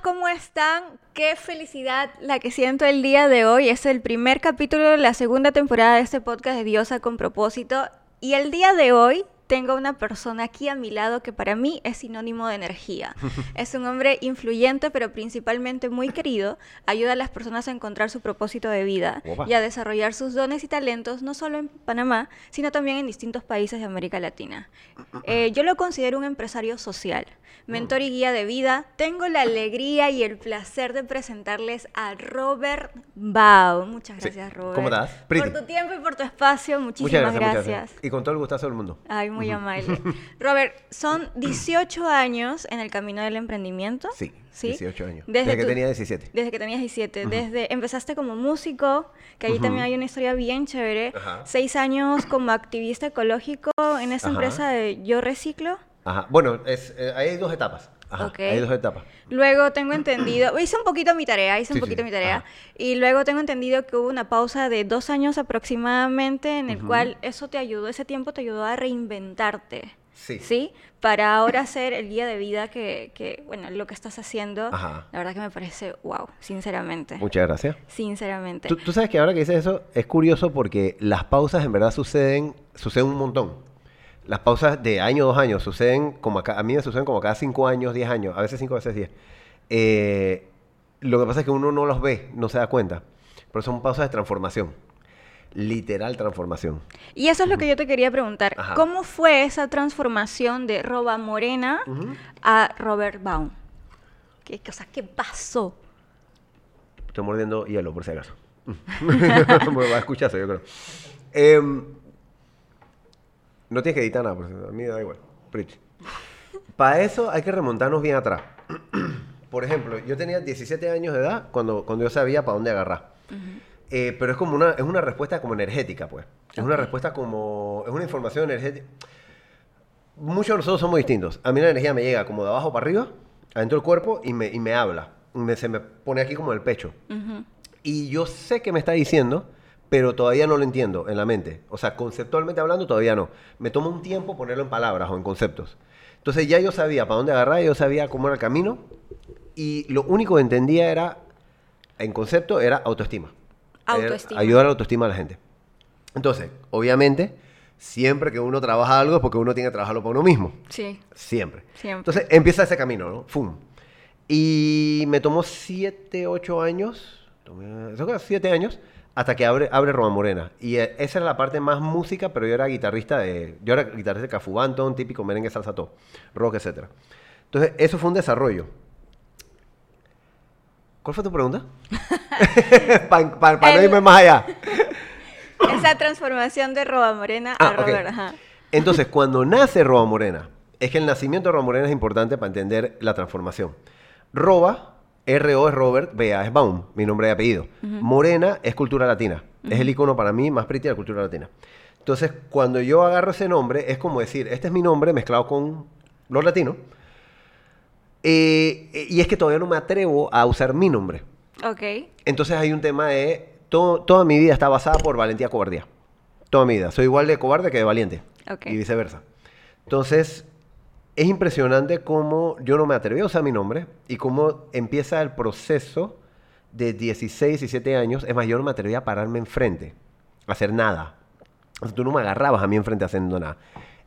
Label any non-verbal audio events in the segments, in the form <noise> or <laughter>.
¿cómo están? Qué felicidad la que siento el día de hoy. Es el primer capítulo de la segunda temporada de este podcast de Diosa con propósito. Y el día de hoy tengo una persona aquí a mi lado que para mí es sinónimo de energía. <laughs> Es un hombre influyente, pero principalmente muy querido. Ayuda a las personas a encontrar su propósito de vida Opa. y a desarrollar sus dones y talentos, no solo en Panamá, sino también en distintos países de América Latina. Eh, yo lo considero un empresario social, mentor y guía de vida. Tengo la alegría y el placer de presentarles a Robert Bau. Muchas Sí. gracias, Robert. ¿Cómo estás? Por tu tiempo y por tu espacio. Muchas Muchísimas gracias, gracias. muchas gracias. Y con todo el gustazo del mundo. Ay, muy amable. <laughs> Robert, son 18 años en el camino del emprendimiento. Sí, ¿Sí? 18 años. Desde Desde, que tu- tenía 17. Desde que tenías 17. Desde empezaste como músico, que ahí también hay una historia bien chévere. Seis años como activista ecológico en Ajá. empresa de Yo Reciclo. Ajá. Bueno, es, eh, hay dos etapas. Ajá. Ok. Hay dos etapas. Luego tengo entendido, <clears throat> hice un poquito mi tarea, hice un Sí, sí, poquito sí. mi tarea, Ajá. y luego tengo entendido que hubo una pausa de dos años aproximadamente en el cual eso te ayudó, ese tiempo te ayudó a reinventarte. Sí. ¿Sí? Para ahora ser el guía de vida que, que, bueno, lo que estás haciendo, Ajá. la verdad que me parece wow, sinceramente. Muchas gracias. Sinceramente. Tú, tú sabes que ahora que dices eso es curioso porque las pausas en verdad suceden, suceden un montón. Las pausas de año, dos años, suceden como acá, a mí me suceden como cada cinco años, diez años, a veces cinco, a veces diez. Eh, lo que pasa es que uno no los ve, no se da cuenta. Pero son pausas de transformación. Literal transformación. Y eso es lo que yo te quería preguntar. Ajá. ¿Cómo fue esa transformación de Roba Morena Ujú. a Robert Baum? ¿Qué, o sea, ¿qué pasó? Estoy mordiendo hielo, por si acaso. <laughs> me va a escuchar eso, yo creo. Em, no tienes que editar nada, por si- a mí da igual. Preach. Para eso hay que remontarnos bien atrás. <clears throat> por ejemplo, yo tenía 17 años de edad cuando, cuando yo sabía para dónde agarrar. Eh, pero es como una, es una respuesta como energética, pues. Es una respuesta como... Es una información energética. Muchos de nosotros somos distintos. A mí la energía me llega como de abajo para arriba, adentro del cuerpo, y me, y me habla. Me- se me pone aquí como en el pecho. Y yo sé que me está diciendo, pero todavía no lo entiendo en la mente. O sea, conceptualmente hablando, todavía no. Me toma un tiempo ponerlo en palabras o en conceptos. Entonces ya yo sabía para dónde agarrar, yo sabía cómo era el camino. Y lo único que entendía era, en concepto, era autoestima. Era Autoestima. ayudar a la autoestima de la gente. Entonces, obviamente, siempre que uno trabaja algo es porque uno tiene que trabajarlo para uno mismo. Sí, Siempre. siempre. Entonces empieza ese camino, ¿no? ¡Fum! Y me tomó siete, ocho años, tomé- eso fue siete años, hasta que abre, abre Roma Morena. Y eh, esa era la parte más música, pero yo era guitarrista de, yo era guitarrista de Cafú Banton, típico merengue, salsa, todo, rock, etc. Entonces, eso fue un desarrollo. ¿Cuál fue tu pregunta? <laughs> Para no El- irme más allá. Esa transformación de Roba Morena Ah, a ok. Robert. Ajá. Entonces, cuando nace Roba Morena, es que el nacimiento de Roba Morena es importante para entender la transformación. Roba, R-O es Robert, B-A es Baum, mi nombre y apellido. Morena es cultura latina. Es el icono para mí más pretty de la cultura latina. Entonces, cuando yo agarro ese nombre, es como decir, este es mi nombre mezclado con los latinos. Eh, y es que todavía no me atrevo a usar mi nombre. Ok. Entonces hay un tema de... todo- toda mi vida está basada por valentía cobardía. Toda mi vida. Soy igual de cobarde que de valiente. Ok. Y viceversa. Entonces, es impresionante cómo yo no me atreví a usar mi nombre y cómo empieza el proceso de 16, 17 años. Es más, yo no me atreví a pararme enfrente, a hacer nada. O sea, tú no me agarrabas a mí enfrente haciendo nada.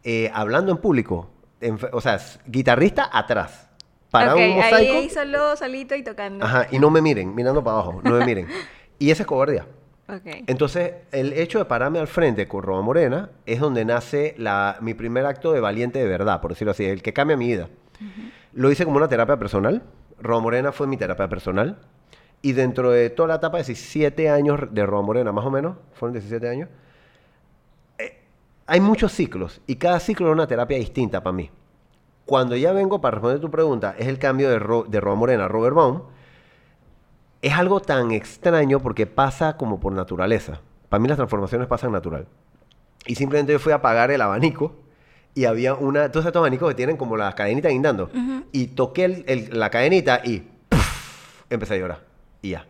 Eh, hablando en público, en- o sea, guitarrista atrás. Para un mosaico. ahí solo, solito y tocando. Ajá, y no me miren, mirando para abajo, no me miren. <laughs> Y esa es cobardía. Ok. Entonces, el hecho de pararme al frente con Roba Morena es donde nace la, mi primer acto de valiente de verdad, por decirlo así, el que cambia mi vida. Lo hice como una terapia personal. Roba Morena fue mi terapia personal. Y dentro de toda la etapa de 17 años de Roba Morena, más o menos, fueron 17 años, eh, hay muchos ciclos y cada ciclo es una terapia distinta para mí. Cuando ya vengo para responder tu pregunta, es el cambio de, Ro- de Roba Morena a Robert Baum. Es algo tan extraño porque pasa como por naturaleza. Para mí las transformaciones pasan natural. Y simplemente yo fui a apagar el abanico y había una... Entonces estos abanicos que tienen como las cadenitas guindando. Y toqué el- el- la cadenita y ¡puf! empecé a llorar. Y ya.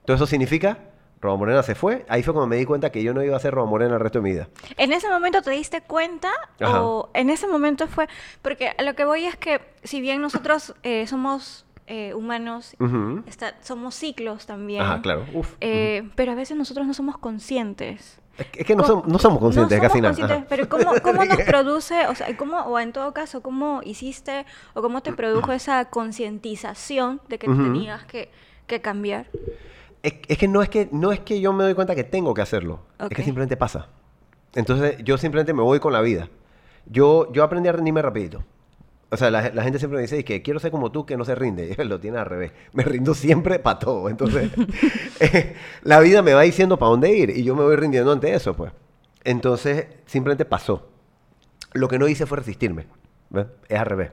Entonces eso significa, Roba Morena se fue. Ahí fue cuando me di cuenta que yo no iba a ser Roba Morena el resto de mi vida. ¿En ese momento te diste cuenta? Ajá. ¿O en ese momento fue.? Porque lo que voy es que, si bien nosotros eh, somos eh, humanos Ujú. está- somos ciclos también. Ajá, claro. Uf. Eh, Pero a veces nosotros no somos conscientes. Es que- es no, Co- som- no somos conscientes no de casi somos nada. conscientes, pero ¿cómo, cómo nos <laughs> produce, o sea, cómo, o en todo caso, cómo hiciste o cómo te produjo esa concientización de que Ujú. tenías que, que cambiar? Es, es que no es que no es que yo me doy cuenta que tengo que hacerlo. Es Ok. que simplemente pasa. Entonces yo simplemente me voy con la vida. Yo, yo aprendí a rendirme rapidito. O sea, la, la gente siempre me dice que quiero ser como tú, que no se rinde. Y <laughs> lo tiene al revés. Me rindo siempre para todo. Entonces, <laughs> eh, la vida me va diciendo para dónde ir y yo me voy rindiendo ante eso, pues. Entonces, simplemente pasó. Lo que no hice fue resistirme. ¿ves? Es al revés.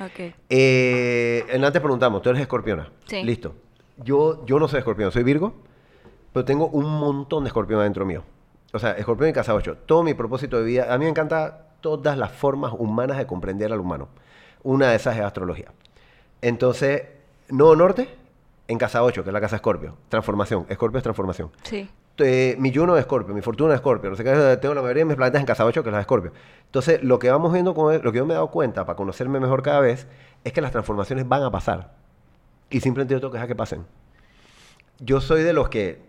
Ok. Eh, antes preguntamos, ¿tú eres escorpiona? Sí. Listo. Yo, yo no soy escorpión, soy Virgo, pero tengo un montón de escorpión adentro mío. O sea, escorpión y casa 8. Todo mi propósito de vida, a mí me encanta todas las formas humanas de comprender al humano. Una de esas es astrología. Entonces, Nodo Norte, en casa 8, que es la casa Escorpio. Transformación. Escorpio es transformación. Sí. Eh, mi Juno es Escorpio, mi Fortuna es Escorpio, no sé qué, tengo la mayoría de mis planetas en casa 8, que es la de Escorpio. Entonces, lo que vamos viendo, con lo que yo me he dado cuenta para conocerme mejor cada vez, es que las transformaciones van a pasar. Y simplemente yo tengo que dejar que pasen. Yo soy de los que,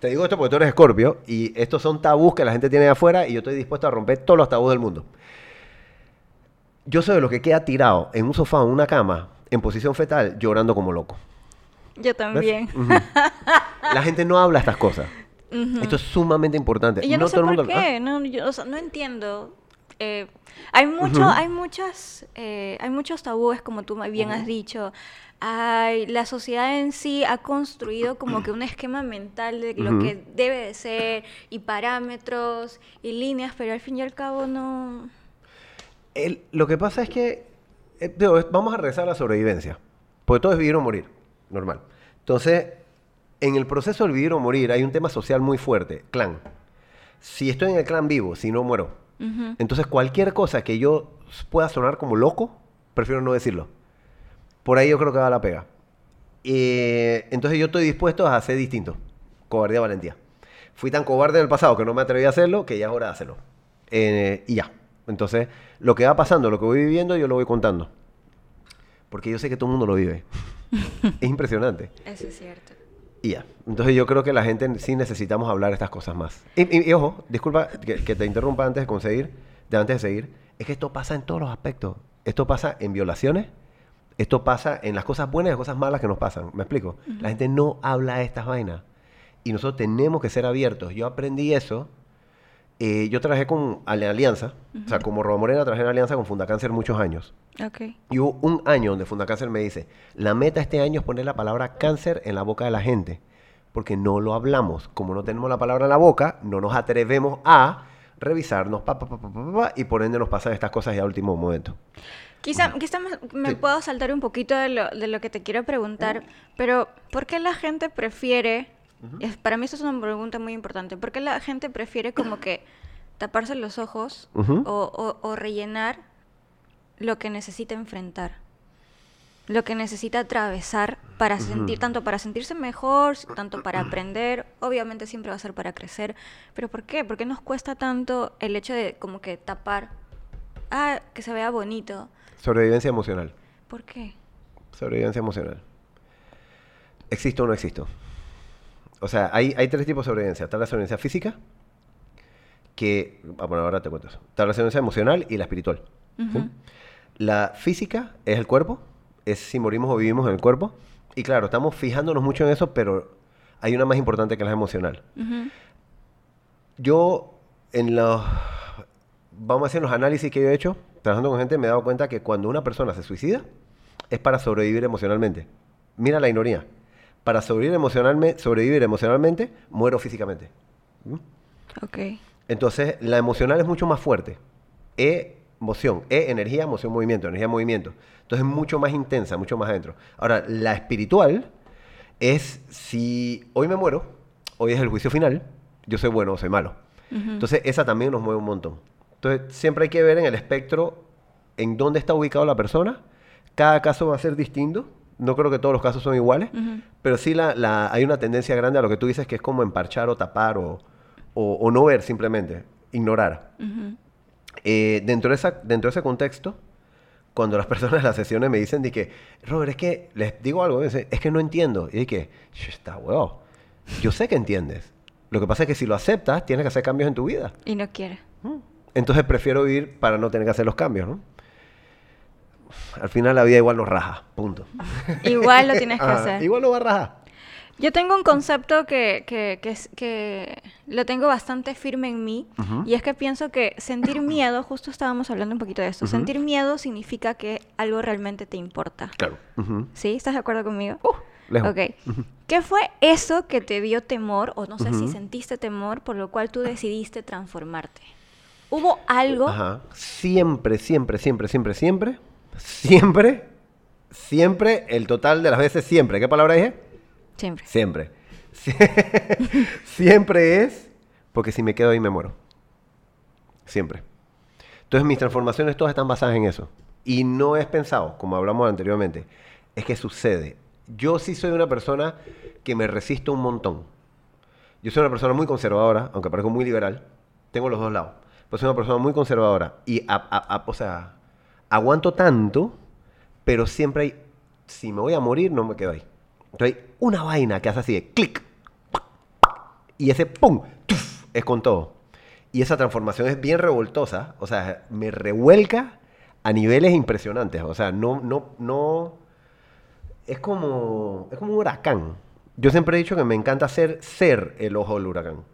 te digo esto porque tú eres Escorpio, y estos son tabús que la gente tiene de afuera, y yo estoy dispuesto a romper todos los tabús del mundo. Yo soy de los que queda tirado en un sofá o en una cama, en posición fetal, llorando como loco. Yo también. La gente no habla estas cosas. Esto es sumamente importante. Y yo no, sé por mundo- qué, no, yo, o sea, no entiendo. Eh, hay mucho, Ujú. hay muchas, eh, hay muchos tabúes, como tú bien has dicho. Hay, la sociedad en sí ha construido como que un esquema mental de lo que debe de ser, y parámetros, y líneas, pero al fin y al cabo no... El- lo que pasa es que, eh, digo, vamos a regresar a la sobrevivencia. Porque todo es vivir o morir, normal. Entonces, en el proceso del vivir o morir hay un tema social muy fuerte, clan. Si estoy en el clan vivo, si no muero. Entonces, cualquier cosa que yo pueda sonar como loco, prefiero no decirlo. Por ahí yo creo que va la pega. Eh, entonces yo estoy dispuesto a hacer distinto. Cobardía, valentía. Fui tan cobarde en el pasado que no me atreví a hacerlo, que ya es hora de hacerlo. Eh, y ya. Entonces, lo que va pasando, lo que voy viviendo, yo lo voy contando. Porque yo sé que todo el mundo lo vive. <laughs> es impresionante. Eso es cierto. Y ya. Entonces yo creo que la gente sí necesitamos hablar estas cosas más. Y, y- y ojo, disculpa que, que te interrumpa antes de conseguir, de antes de seguir. Es que esto pasa en todos los aspectos. Esto pasa en violaciones. Esto pasa en las cosas buenas y las cosas malas que nos pasan. ¿Me explico? La gente no habla de estas vainas. Y nosotros tenemos que ser abiertos. Yo aprendí eso. Eh, yo trabajé con Alianza. O sea, como Roba Morena trabajé en Alianza con Fundacáncer muchos años. Ok. Y hubo un año donde Fundacáncer me dice, la meta este año es poner la palabra cáncer en la boca de la gente, porque no lo hablamos. Como no tenemos la palabra en la boca, no nos atrevemos a revisarnos, pa, pa, pa, y por ende nos pasan estas cosas ya a último momento. Quizá, quizá me, me Sí. puedo saltar un poquito de lo, de lo que te quiero preguntar, pero ¿por qué la gente prefiere, es- para mí esto es una pregunta muy importante, ¿por qué la gente prefiere como que taparse los ojos Ujú. o, o- o rellenar lo que necesita enfrentar? Lo que necesita atravesar para sentir, tanto para sentirse mejor, tanto para aprender, obviamente siempre va a ser para crecer, pero ¿por qué? ¿Por qué nos cuesta tanto el hecho de como que tapar, ah, que se vea bonito? Sobrevivencia emocional. ¿Por qué? Sobrevivencia emocional. ¿Existo o no existo? O sea, hay, hay tres tipos de sobrevivencia. Está la sobrevivencia física, que, ah, bueno, ahora te cuento eso. Está la sobrevivencia emocional y la espiritual. La física es el cuerpo, es si morimos o vivimos en el cuerpo. Y claro, estamos fijándonos mucho en eso, pero hay una más importante que la emocional. Yo, en los, vamos a decir, en los análisis que yo he hecho, trabajando con gente, me he dado cuenta que cuando una persona se suicida, es para sobrevivir emocionalmente. Mira la ironía. Para sobrevivir, emocionalme- sobrevivir emocionalmente, muero físicamente. ¿Mm? Ok. Entonces, la emocional es mucho más fuerte. E, emoción. E, energía, emoción, movimiento. Energía, movimiento. Entonces, es mucho más intensa, mucho más adentro. Ahora, la espiritual es si hoy me muero, hoy es el juicio final, yo soy bueno o soy malo. Entonces, esa también nos mueve un montón. Entonces, siempre hay que ver en el espectro en dónde está ubicado la persona. Cada caso va a ser distinto. No creo que todos los casos son iguales. Pero sí la, la- hay una tendencia grande a lo que tú dices, que es como emparchar o tapar o, o- o no ver simplemente, ignorar. Eh, dentro, de esa, dentro de ese contexto, cuando las <laughs> personas en las sesiones me dicen de que, Robert, es que les digo algo, es que no entiendo. Y es que, está huevo. Yo sé que entiendes. Lo que pasa es que si lo aceptas, tienes que hacer cambios en tu vida. Y no quieres. Mm. Entonces prefiero vivir para no tener que hacer los cambios, ¿no? Al final la vida igual nos raja, punto. <laughs> Igual lo tienes que hacer. Igual no va a rajar. Yo tengo un concepto que, que, que, que lo tengo bastante firme en mí y es que pienso que sentir <clears throat> miedo, justo estábamos hablando un poquito de esto, sentir miedo significa que algo realmente te importa. Claro. ¿Sí? ¿Estás de acuerdo conmigo? Uh, lejos. Ok. ¿Qué fue eso que te dio temor o no sé si sentiste temor por lo cual tú decidiste transformarte? ¿Hubo algo? Ajá. Siempre, siempre, siempre, siempre, siempre, siempre, siempre, el total de las veces siempre. ¿Qué palabra dije? Siempre. Siempre. <laughs> Siempre es porque si me quedo ahí me muero. Siempre. Entonces mis transformaciones todas están basadas en eso. Y no es pensado, como hablamos anteriormente. Es que sucede. Yo sí soy una persona que me resisto un montón. Yo soy una persona muy conservadora, aunque parezco muy liberal. Tengo los dos lados. Pero soy una persona muy conservadora. Y, o sea, aguanto tanto, pero siempre hay... Si me voy a morir, no me quedo ahí. Entonces hay una vaina que hace así de clic. Y ese pum, es con todo. Y esa transformación es bien revoltosa. O sea, me revuelca a niveles impresionantes. O sea, no, no, no. Es como. Es como un huracán. Yo siempre he dicho que me encanta ser, ser el ojo del huracán.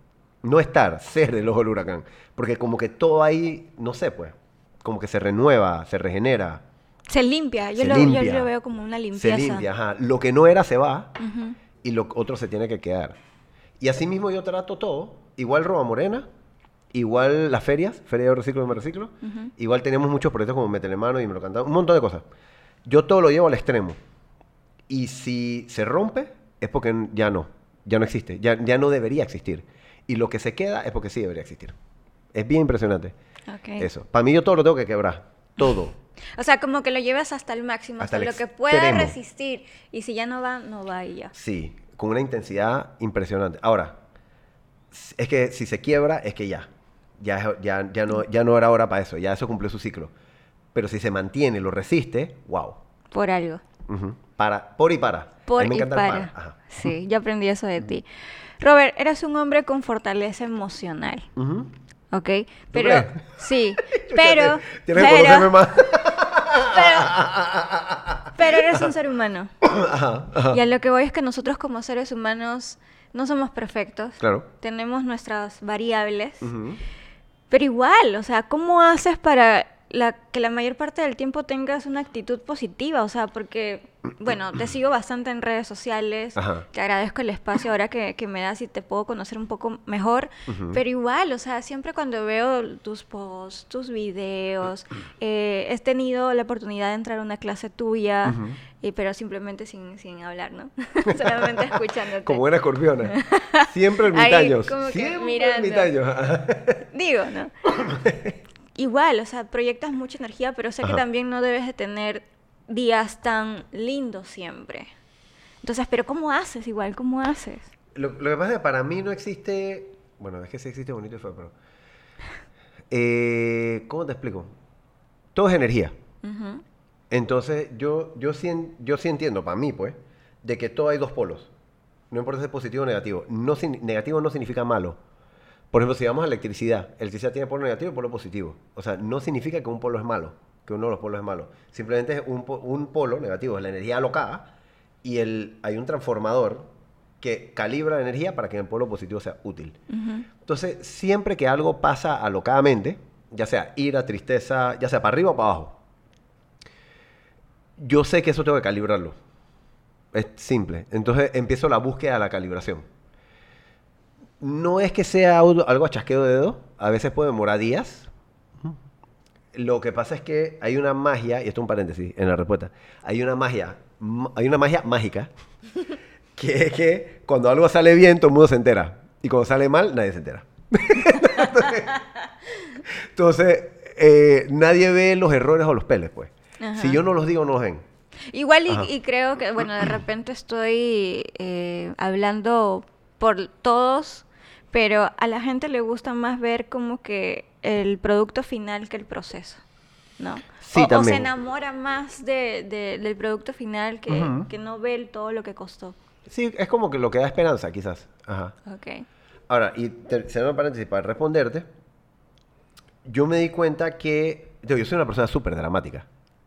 No estar, ser el ojo del huracán. Porque como que todo ahí, no sé, pues. Como que se renueva, se regenera. Se limpia, yo, lo, yo veo como una limpieza. Se limpia, ajá. Lo que no era se va y lo otro se tiene que quedar. Y así mismo yo trato todo, igual Roba Morena, igual las ferias, Feria de Reciclo y Me Reciclo, igual tenemos muchos proyectos como Metelemano y Me lo cantaba, un montón de cosas. Yo todo lo llevo al extremo. Y si se rompe, es porque ya no, ya no existe, ya, ya no debería existir. Y lo que se queda es porque sí debería existir. Es bien impresionante. Eso. Para mí yo todo lo tengo que quebrar. Todo. O sea, como que lo llevas hasta el máximo, hasta, lo que pueda resistir. Y si ya no va, no va y ya. Sí, con una intensidad impresionante. Ahora, es que si se quiebra, es que ya. Ya, ya, ya, no, ya no era hora para eso, ya eso cumplió su ciclo. Pero si se mantiene lo resiste, wow. Por algo. Para, por y para. Por y para. Sí, yo aprendí eso de ti. Robert, eres un hombre con fortaleza emocional. ¿Ok? Pero, sí, <laughs> pero... Tienes que conocerme más. <laughs> Pero, eres un ser humano. <coughs> Y a lo que voy es que nosotros como seres humanos no somos perfectos. Claro. Tenemos nuestras variables. Pero igual, o sea, ¿cómo haces para la, que la mayor parte del tiempo tengas una actitud positiva? O sea, porque bueno, te <clears throat> sigo bastante en redes sociales. Te agradezco el espacio ahora que, me das y te puedo conocer un poco mejor. Pero igual, o sea, siempre cuando veo tus posts, tus videos, <clears throat> eh, he tenido la oportunidad de entrar a una clase tuya, y, pero simplemente sin, sin hablar, ¿no? <laughs> Solamente escuchándote. Como buena escorpiona. <laughs> Siempre ermitaños. Siempre ermitaños. Digo, ¿no? <clears throat> <laughs> igual, o sea, proyectas mucha energía, pero sé que también no debes de tener días tan lindos siempre. Entonces, pero ¿cómo haces igual? ¿Cómo haces? Lo, que pasa es que para mí no existe, bueno, es que sí existe bonito y feo, pero... Eh, ¿Cómo te explico? Todo es energía. Entonces, yo, yo, sí, yo sí entiendo, para mí, pues, de que todo hay dos polos. No importa si es positivo o negativo. No, negativo no significa malo. Por ejemplo, si vamos a electricidad, electricidad tiene polo negativo y polo positivo. O sea, no significa que un polo es malo que uno de los polos es malo. Simplemente es un, un polo negativo, es la energía alocada, y el, hay un transformador que calibra la energía para que el polo positivo sea útil. Entonces, siempre que algo pasa alocadamente, ya sea ira, tristeza, ya sea para arriba o para abajo, yo sé que eso tengo que calibrarlo. Es simple. Entonces empiezo la búsqueda de la calibración. No es que sea algo a chasqueo de dedo, a veces puede demorar días, lo que pasa es que hay una magia, y esto es un paréntesis en la respuesta, hay una magia, hay una magia mágica, <laughs> que es que cuando algo sale bien, todo el mundo se entera. Y cuando sale mal, nadie se entera. <laughs> Entonces, eh, nadie ve los errores o los peles, pues. Si yo no los digo, no los ven. Igual y, creo que, bueno, de repente estoy eh, hablando por todos, pero a la gente le gusta más ver como que el producto final que el proceso. ¿no? Sí, o, o se enamora más de, de- del producto final que, Ujú. que no ve el- todo lo que costó. Sí, es como que lo que da esperanza, quizás. Ajá. Ok. Ahora, y cerrando paréntesis para responderte, yo me di cuenta que yo, yo soy una persona súper dramática,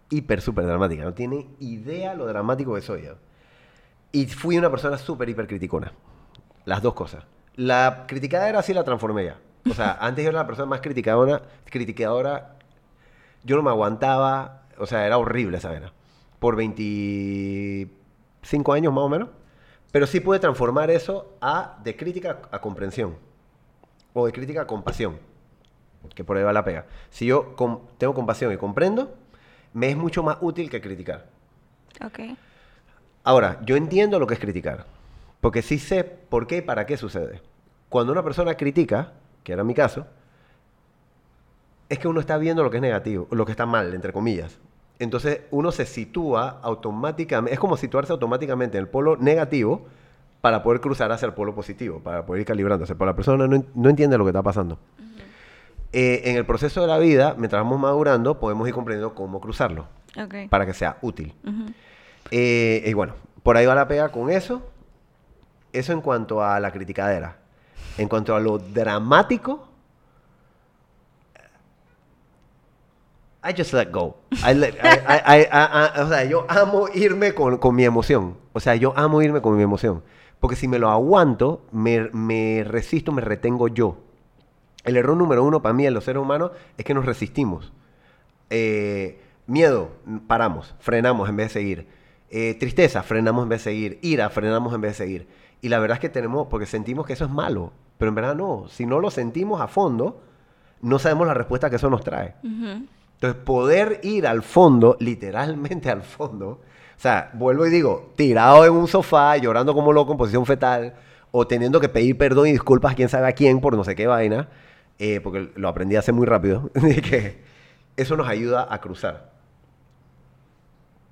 hiper, súper dramática, no tiene idea lo dramático que soy yo. Y fui una persona súper, hiper criticona. Las dos cosas. La criticadera sí la transformé ya. O sea, <laughs> antes yo era la persona más criticadora, criticadora, yo no me aguantaba, o sea, era horrible esa vena. Por 25 años más o menos. Pero sí pude transformar eso a de crítica a comprensión. O de crítica a compasión. Que por ahí va la pega. Si yo com- tengo compasión y comprendo, me es mucho más útil que criticar. Ok. Ahora, yo entiendo lo que es criticar. Porque sí sé por qué y para qué sucede. Cuando una persona critica, que era mi caso, es que uno está viendo lo que es negativo, lo que está mal, entre comillas. Entonces uno se sitúa automáticamente, es como situarse automáticamente en el polo negativo para poder cruzar hacia el polo positivo, para poder ir calibrándose. Pero la persona no, en- no entiende lo que está pasando. Eh, en el proceso de la vida, mientras vamos madurando, podemos ir comprendiendo cómo cruzarlo Ok. para que sea útil. Eh, y bueno, por ahí va la pega con eso. Eso en cuanto a la criticadera. En cuanto a lo dramático, I just let go. I let- I- o sea, yo amo irme con, con mi emoción. O sea, yo amo irme con mi emoción. Porque si me lo aguanto, me, me resisto, me retengo yo. El error número uno para mí en los seres humanos es que nos resistimos. Eh, miedo, paramos, frenamos en vez de seguir. Eh, tristeza, frenamos en vez de seguir. Ira, frenamos en vez de seguir. Y la verdad es que tenemos, porque sentimos que eso es malo, pero en verdad no. Si no lo sentimos a fondo, no sabemos la respuesta que eso nos trae. Entonces, poder ir al fondo, literalmente al fondo, o sea, vuelvo y digo, tirado en un sofá, llorando como loco en posición fetal, o teniendo que pedir perdón y disculpas a quién sabe a quién por no sé qué vaina, eh, porque lo aprendí hace muy rápido, <laughs> que eso nos ayuda a cruzar.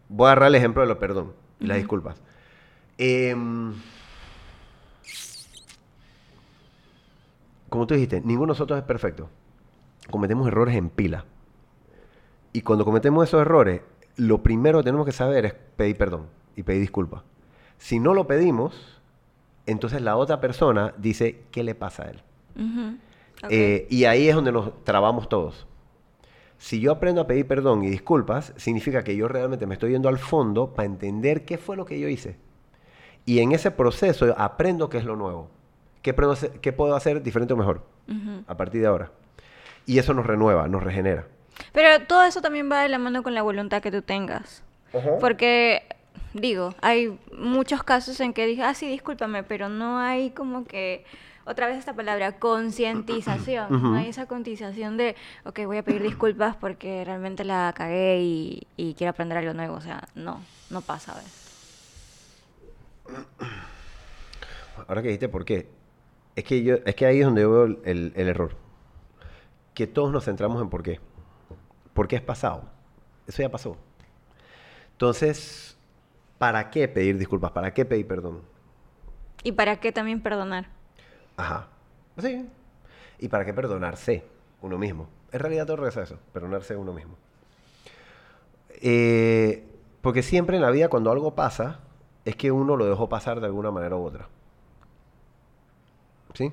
Voy a agarrar el ejemplo de lo perdón y las disculpas. Em, como tú dijiste, ninguno de nosotros es perfecto. Cometemos errores en pila. Y cuando cometemos esos errores, lo primero que tenemos que saber es pedir perdón y pedir disculpas. Si no lo pedimos, entonces la otra persona dice, ¿qué le pasa a él? Eh, y ahí es donde nos trabamos todos. Si yo aprendo a pedir perdón y disculpas, significa que yo realmente me estoy yendo al fondo para entender qué fue lo que yo hice. Y en ese proceso aprendo qué es lo nuevo. ¿Qué, puedo hacer, qué puedo hacer diferente o mejor Ujú. a partir de ahora? Y eso nos renueva, nos regenera. Pero todo eso también va de la mano con la voluntad que tú tengas. Porque, digo, hay muchos casos en que dije, ah, sí, discúlpame, pero no hay como que, otra vez esta palabra, concientización. Ujú. No hay esa concientización de, ok, voy a pedir disculpas porque realmente la cagué y, y quiero aprender algo nuevo. O sea, no, no pasa, ¿ves? Ahora que dijiste por qué, es que, yo, es que ahí es donde yo veo el, el- el error. Que todos nos centramos en por qué. ¿Por qué es pasado? Eso ya pasó. Entonces, ¿para qué pedir disculpas? ¿Para qué pedir perdón? ¿Y para qué también perdonar? Ajá. Sí. ¿Y para qué perdonarse uno mismo? En realidad todo regresa a eso, perdonarse uno mismo. Eh, porque siempre en la vida cuando algo pasa, es que uno lo dejó pasar de alguna manera u otra. ¿Sí?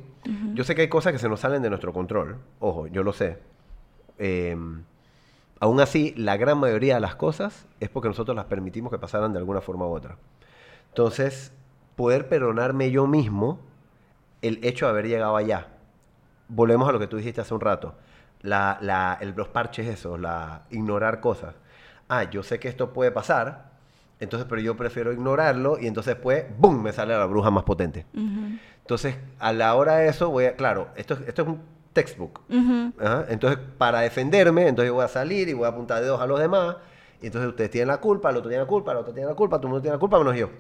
Yo sé que hay cosas que se nos salen de nuestro control. Ojo, yo lo sé. Eh, aún así, la gran mayoría de las cosas es porque nosotros las permitimos que pasaran de alguna forma u otra. Entonces, poder perdonarme yo mismo el hecho de haber llegado allá. Volvemos a lo que tú dijiste hace un rato. La, la- el- los parches esos, la, ignorar cosas. Ah, yo sé que esto puede pasar, entonces, pero yo prefiero ignorarlo y entonces pues, ¡boom!, me sale la bruja más potente. Entonces, a la hora de eso, voy a, claro, esto, es- esto es un textbook. Ajá, Entonces, para defenderme, entonces yo voy a salir y voy a apuntar dedos a los demás. Y entonces ustedes tienen la culpa, el otro tiene la culpa, el otro tiene la culpa, todo el mundo tiene la culpa, menos yo.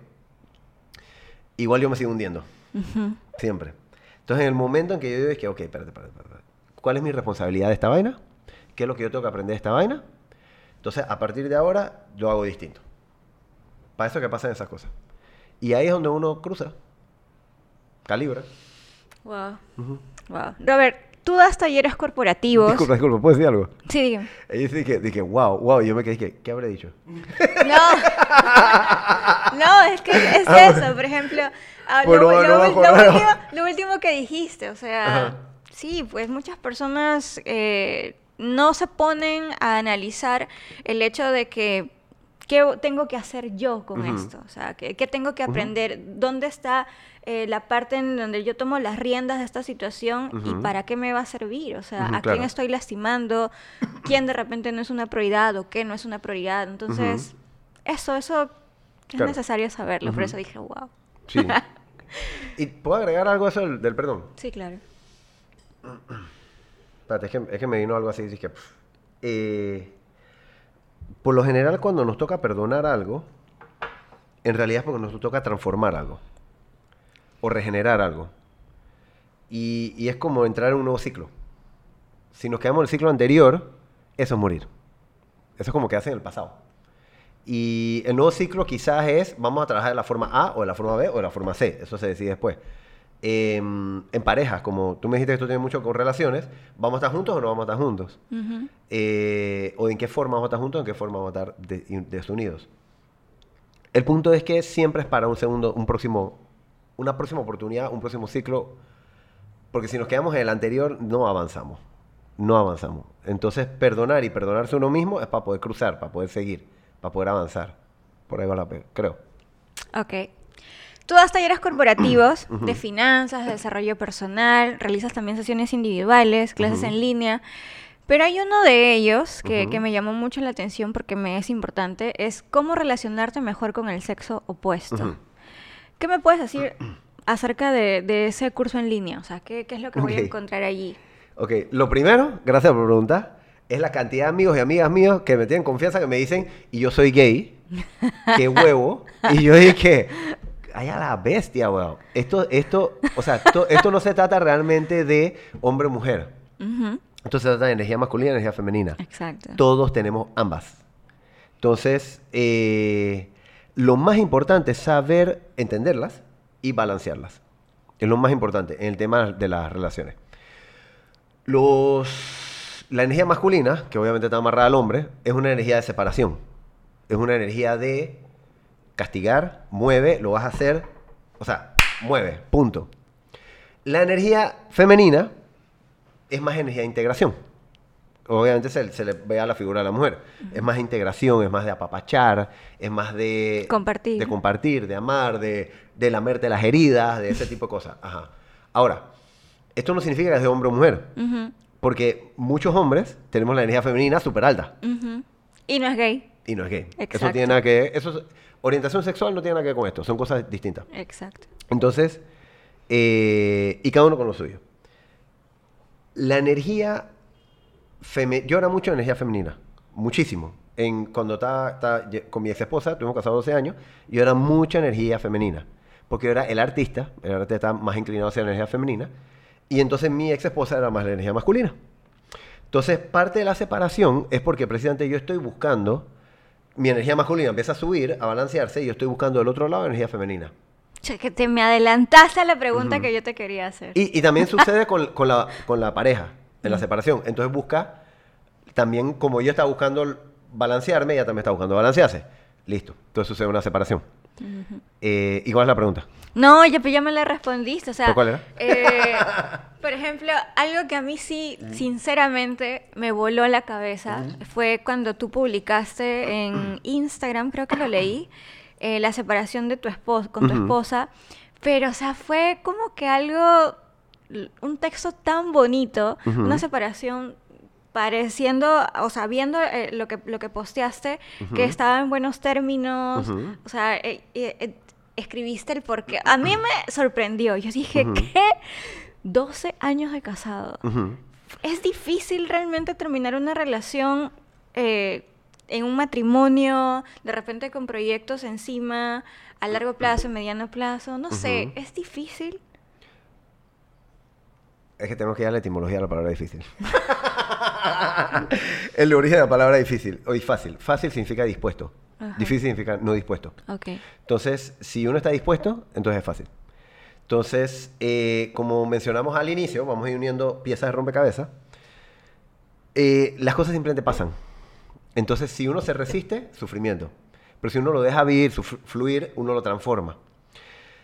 Igual yo me sigo hundiendo. Siempre. Entonces, en el momento en que yo digo, es que, ok, espérate, espérate, espérate. ¿Cuál es mi responsabilidad de esta vaina? ¿Qué es lo que yo tengo que aprender de esta vaina? Entonces, a partir de ahora, lo hago distinto. Para eso que pasan esas cosas. Y ahí es donde uno cruza, calibra. Wow. Ujú. Wow. Robert, tú das talleres corporativos. Disculpa, disculpa, ¿puedes decir algo? Sí, dígame. Ella que, dije, wow, wow, y yo me quedé, dije, ¿qué habré dicho? No. <laughs> No, es que es Ah, eso. Por ejemplo, ah, lo, lo- no lo último, lo último que dijiste, o sea, Ajá. sí, pues muchas personas eh, no se ponen a analizar el hecho de que qué tengo que hacer yo con esto, o sea, qué, qué tengo que aprender, dónde está eh, la parte en donde yo tomo las riendas de esta situación y para qué me va a servir, o sea, a claro. quién estoy lastimando, quién de repente no es una prioridad o qué no es una prioridad, entonces eso, eso es Claro. necesario saberlo, por eso dije, wow. Sí. <laughs> ¿Y puedo agregar algo a eso del, del perdón? Sí, claro. <clears throat> Espérate, es que, es que me vino algo así, dije, eh, por lo general cuando nos toca perdonar algo, en realidad es porque nos toca transformar algo o regenerar algo. Y, es como entrar en un nuevo ciclo. Si nos quedamos en el ciclo anterior, eso es morir. Eso es como que en el pasado. Y el nuevo ciclo quizás es, vamos a trabajar de la forma A o de la forma B o de la forma C. Eso se decide después. Em, en parejas, como tú me dijiste que tú tienes mucho con relaciones, ¿vamos a estar juntos o no vamos a estar juntos? Ujú. Eh, o en qué forma vamos a estar juntos, en qué forma vamos a estar de- desunidos. El punto es que siempre es para un segundo, un próximo, una próxima oportunidad, un próximo ciclo, porque si nos quedamos en el anterior, no avanzamos, no avanzamos. Entonces, perdonar y perdonarse uno mismo es para poder cruzar, para poder seguir, para poder avanzar. Por ahí va la pena, creo. Ok. Tú das talleres corporativos de finanzas, de desarrollo personal, realizas también sesiones individuales, clases en línea, pero hay uno de ellos que, me llamó mucho la atención porque me es importante, es cómo relacionarte mejor con el sexo opuesto. ¿Qué me puedes decir acerca de, de ese curso en línea? O sea, ¿qué, qué es lo que voy a encontrar allí? Ok, lo primero, gracias por preguntar, es la cantidad de amigos y amigas míos que me tienen confianza, que me dicen, y yo soy gay, <laughs> qué huevo. Y yo dije, ay, a la bestia, weón. Esto, esto, o sea, esto, esto no se trata realmente de hombre o mujer. Ujú, Esto se trata de energía masculina y energía femenina. Exacto. Todos tenemos ambas. Entonces, eh, lo más importante es saber entenderlas y balancearlas. Es lo más importante en el tema de las relaciones. Los, la energía masculina, que obviamente está amarrada al hombre, es una energía de separación. Es una energía de castigar, mueve, lo vas a hacer, o sea, mueve, punto. La energía femenina es más energía de integración. Obviamente se, se le ve a la figura de la mujer. Es más integración, es más de apapachar, es más de... Compartir. De compartir, de amar, de, de lamerte las heridas, de ese tipo de cosas. Ajá. Ahora, esto no significa que es de hombre o mujer. Porque muchos hombres tenemos la energía femenina súper alta. Y no es gay. Y no es gay. Eso Exacto. tiene nada que Eso es- orientación sexual no tiene nada que ver con esto. Son cosas distintas. Exacto. Entonces, eh, y cada uno con lo suyo. La energía femenina, yo era mucho energía femenina, muchísimo. En, cuando estaba, estaba con mi ex esposa, tuvimos casados 12 años, yo era mucha energía femenina, porque yo era el artista, el artista más inclinado hacia la energía femenina, y entonces mi ex esposa era más la energía masculina. Entonces, parte de la separación es porque precisamente yo estoy buscando, mi energía masculina empieza a subir, a balancearse, y yo estoy buscando del otro lado energía femenina. Che, que te me adelantaste a la pregunta que yo te quería hacer. Y, y también <laughs> sucede con, con la, con la pareja, en la separación. Entonces busca, también como yo estaba buscando balancearme, ella también está buscando balancearse. Listo. Entonces sucede una separación. Eh, ¿Y cuál es la pregunta? No, ya, pues ya me la respondiste. O sea, ¿Por cuál era? eh, <laughs> por ejemplo, algo que a mí sí, sinceramente, me voló la cabeza fue cuando tú publicaste en Instagram, creo que lo leí, eh, la separación de tu esposo, con tu esposa. Pero, o sea, fue como que algo, un texto tan bonito, una separación pareciendo, o sea, viendo eh, lo, que, lo que posteaste, que estaba en buenos términos, o sea, eh, escribiste el porqué. A mí me sorprendió. Yo dije. ¿qué? 12 años de casado. Es difícil realmente terminar una relación eh, en un matrimonio, de repente con proyectos encima, a largo plazo, mediano plazo. No sé, es difícil. Es que tenemos que ir a la etimología de la palabra difícil. <laughs> el origen de la palabra difícil. Hoy fácil. Fácil significa dispuesto. Ajá. Difícil significa no dispuesto. Ok. Entonces, si uno está dispuesto, entonces es fácil. Entonces, eh, como mencionamos al inicio, vamos a ir uniendo piezas de rompecabezas. eh, las cosas simplemente pasan. Entonces, si uno se resiste, sufrimiento. Pero si uno lo deja vivir, fluir, uno lo transforma.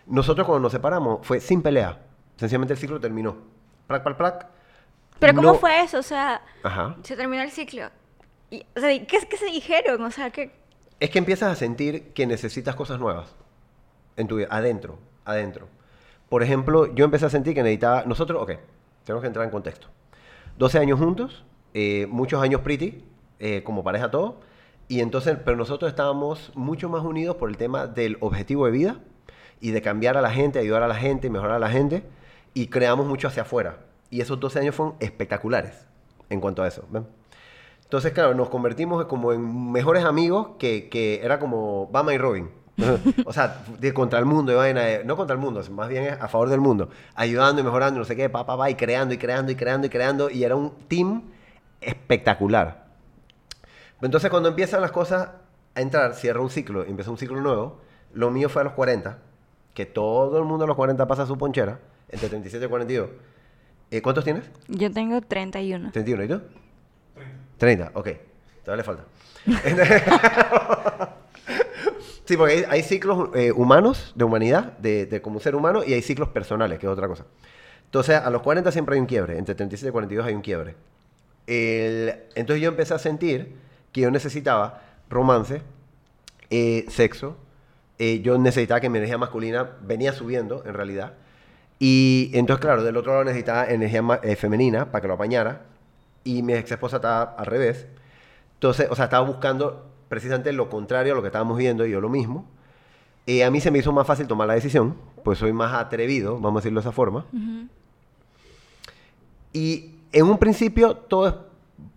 Nosotros cuando nos separamos fue sin pelea. Sencillamente el ciclo terminó. Plac, plac, plac. Pero ¿cómo fue eso? O sea, Ajá. se terminó el ciclo. Y, o sea, ¿y ¿qué, que se dijeron? O sea, que... Es que empiezas a sentir que necesitas cosas nuevas en tu vida, adentro, adentro. Por ejemplo, yo empecé a sentir que necesitaba, nosotros, ok, tenemos que entrar en contexto. 12 años juntos, eh, muchos años pretty, eh, como pareja todo, y entonces, pero nosotros estábamos mucho más unidos por el tema del objetivo de vida y de cambiar a la gente, ayudar a la gente, mejorar a la gente, y creamos mucho hacia afuera. Y esos 12 años fueron espectaculares en cuanto a eso. ¿ven? Entonces, claro, nos convertimos como en mejores amigos que, que era como Bama y Robin. <laughs> o sea, de contra el mundo, y vaina de- no contra el mundo, más bien a favor del mundo, ayudando y mejorando, y no sé qué, pa, pa, pa, y creando y creando y creando y creando, y era un team espectacular. Entonces, cuando empiezan las cosas a entrar, cierra un ciclo, empieza un ciclo nuevo. Lo mío fue a los 40, que todo el mundo a los 40 pasa su ponchera, entre 37 y 42. Eh, ¿Cuántos tienes? Yo tengo 31. 31, ¿y tú? 30. ok. Todavía le falta. <laughs> sí, porque hay, hay ciclos eh, humanos, de humanidad, de, de como ser humano, y hay ciclos personales, que es otra cosa. Entonces, a los 40 siempre hay un quiebre, entre 37 y 42 hay un quiebre. El- entonces yo empecé a sentir que yo necesitaba romance, eh, sexo, eh, yo necesitaba que mi energía masculina venía subiendo, en realidad. Y entonces, claro, del otro lado necesitaba energía eh, femenina para que lo apañara. Y mi ex esposa estaba al revés. Entonces, o sea, estaba buscando precisamente lo contrario a lo que estábamos viendo y yo lo mismo. Eh, a mí se me hizo más fácil tomar la decisión, pues soy más atrevido, vamos a decirlo de esa forma. Y en un principio todo es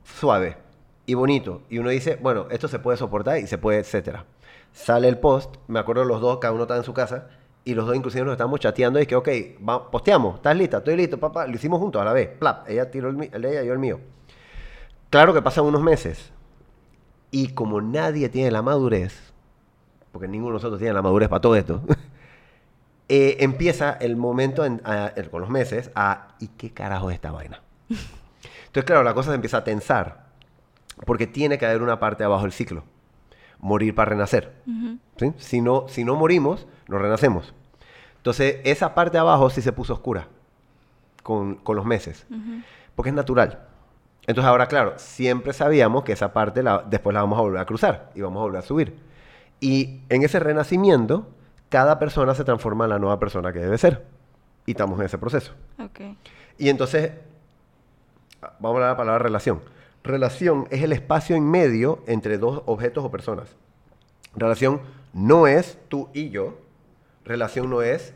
suave y bonito. Y uno dice, bueno, esto se puede soportar y se puede, etcétera. Sale el post, me acuerdo los dos, cada uno estaba en su casa, y los dos inclusive nos estábamos chateando y que, ok, va, posteamos, ¿estás lista? Estoy listo, papá. Lo hicimos juntos a la vez. Plap, ella tiró el, el ella, yo el mío. Claro que pasan unos meses. Y como nadie tiene la madurez, porque ninguno de nosotros tiene la madurez para todo esto, <laughs> eh, empieza el momento en- a- con los meses a ¿y qué carajo es esta vaina? Entonces, claro, la cosa se empieza a tensar porque tiene que haber una parte abajo del ciclo. Morir para renacer. Ujú. ¿sí? Si, no, si no morimos, no renacemos. Entonces, esa parte de abajo sí se puso oscura con, con los meses, porque es natural. Entonces, ahora, claro, siempre sabíamos que esa parte la- después la vamos a volver a cruzar y vamos a volver a subir. Y en ese renacimiento, cada persona se transforma en la nueva persona que debe ser. Y estamos en ese proceso. Ok. Y entonces, vamos a hablar de la palabra relación. Relación es el espacio en medio entre dos objetos o personas. Relación no es tú y yo. Relación no es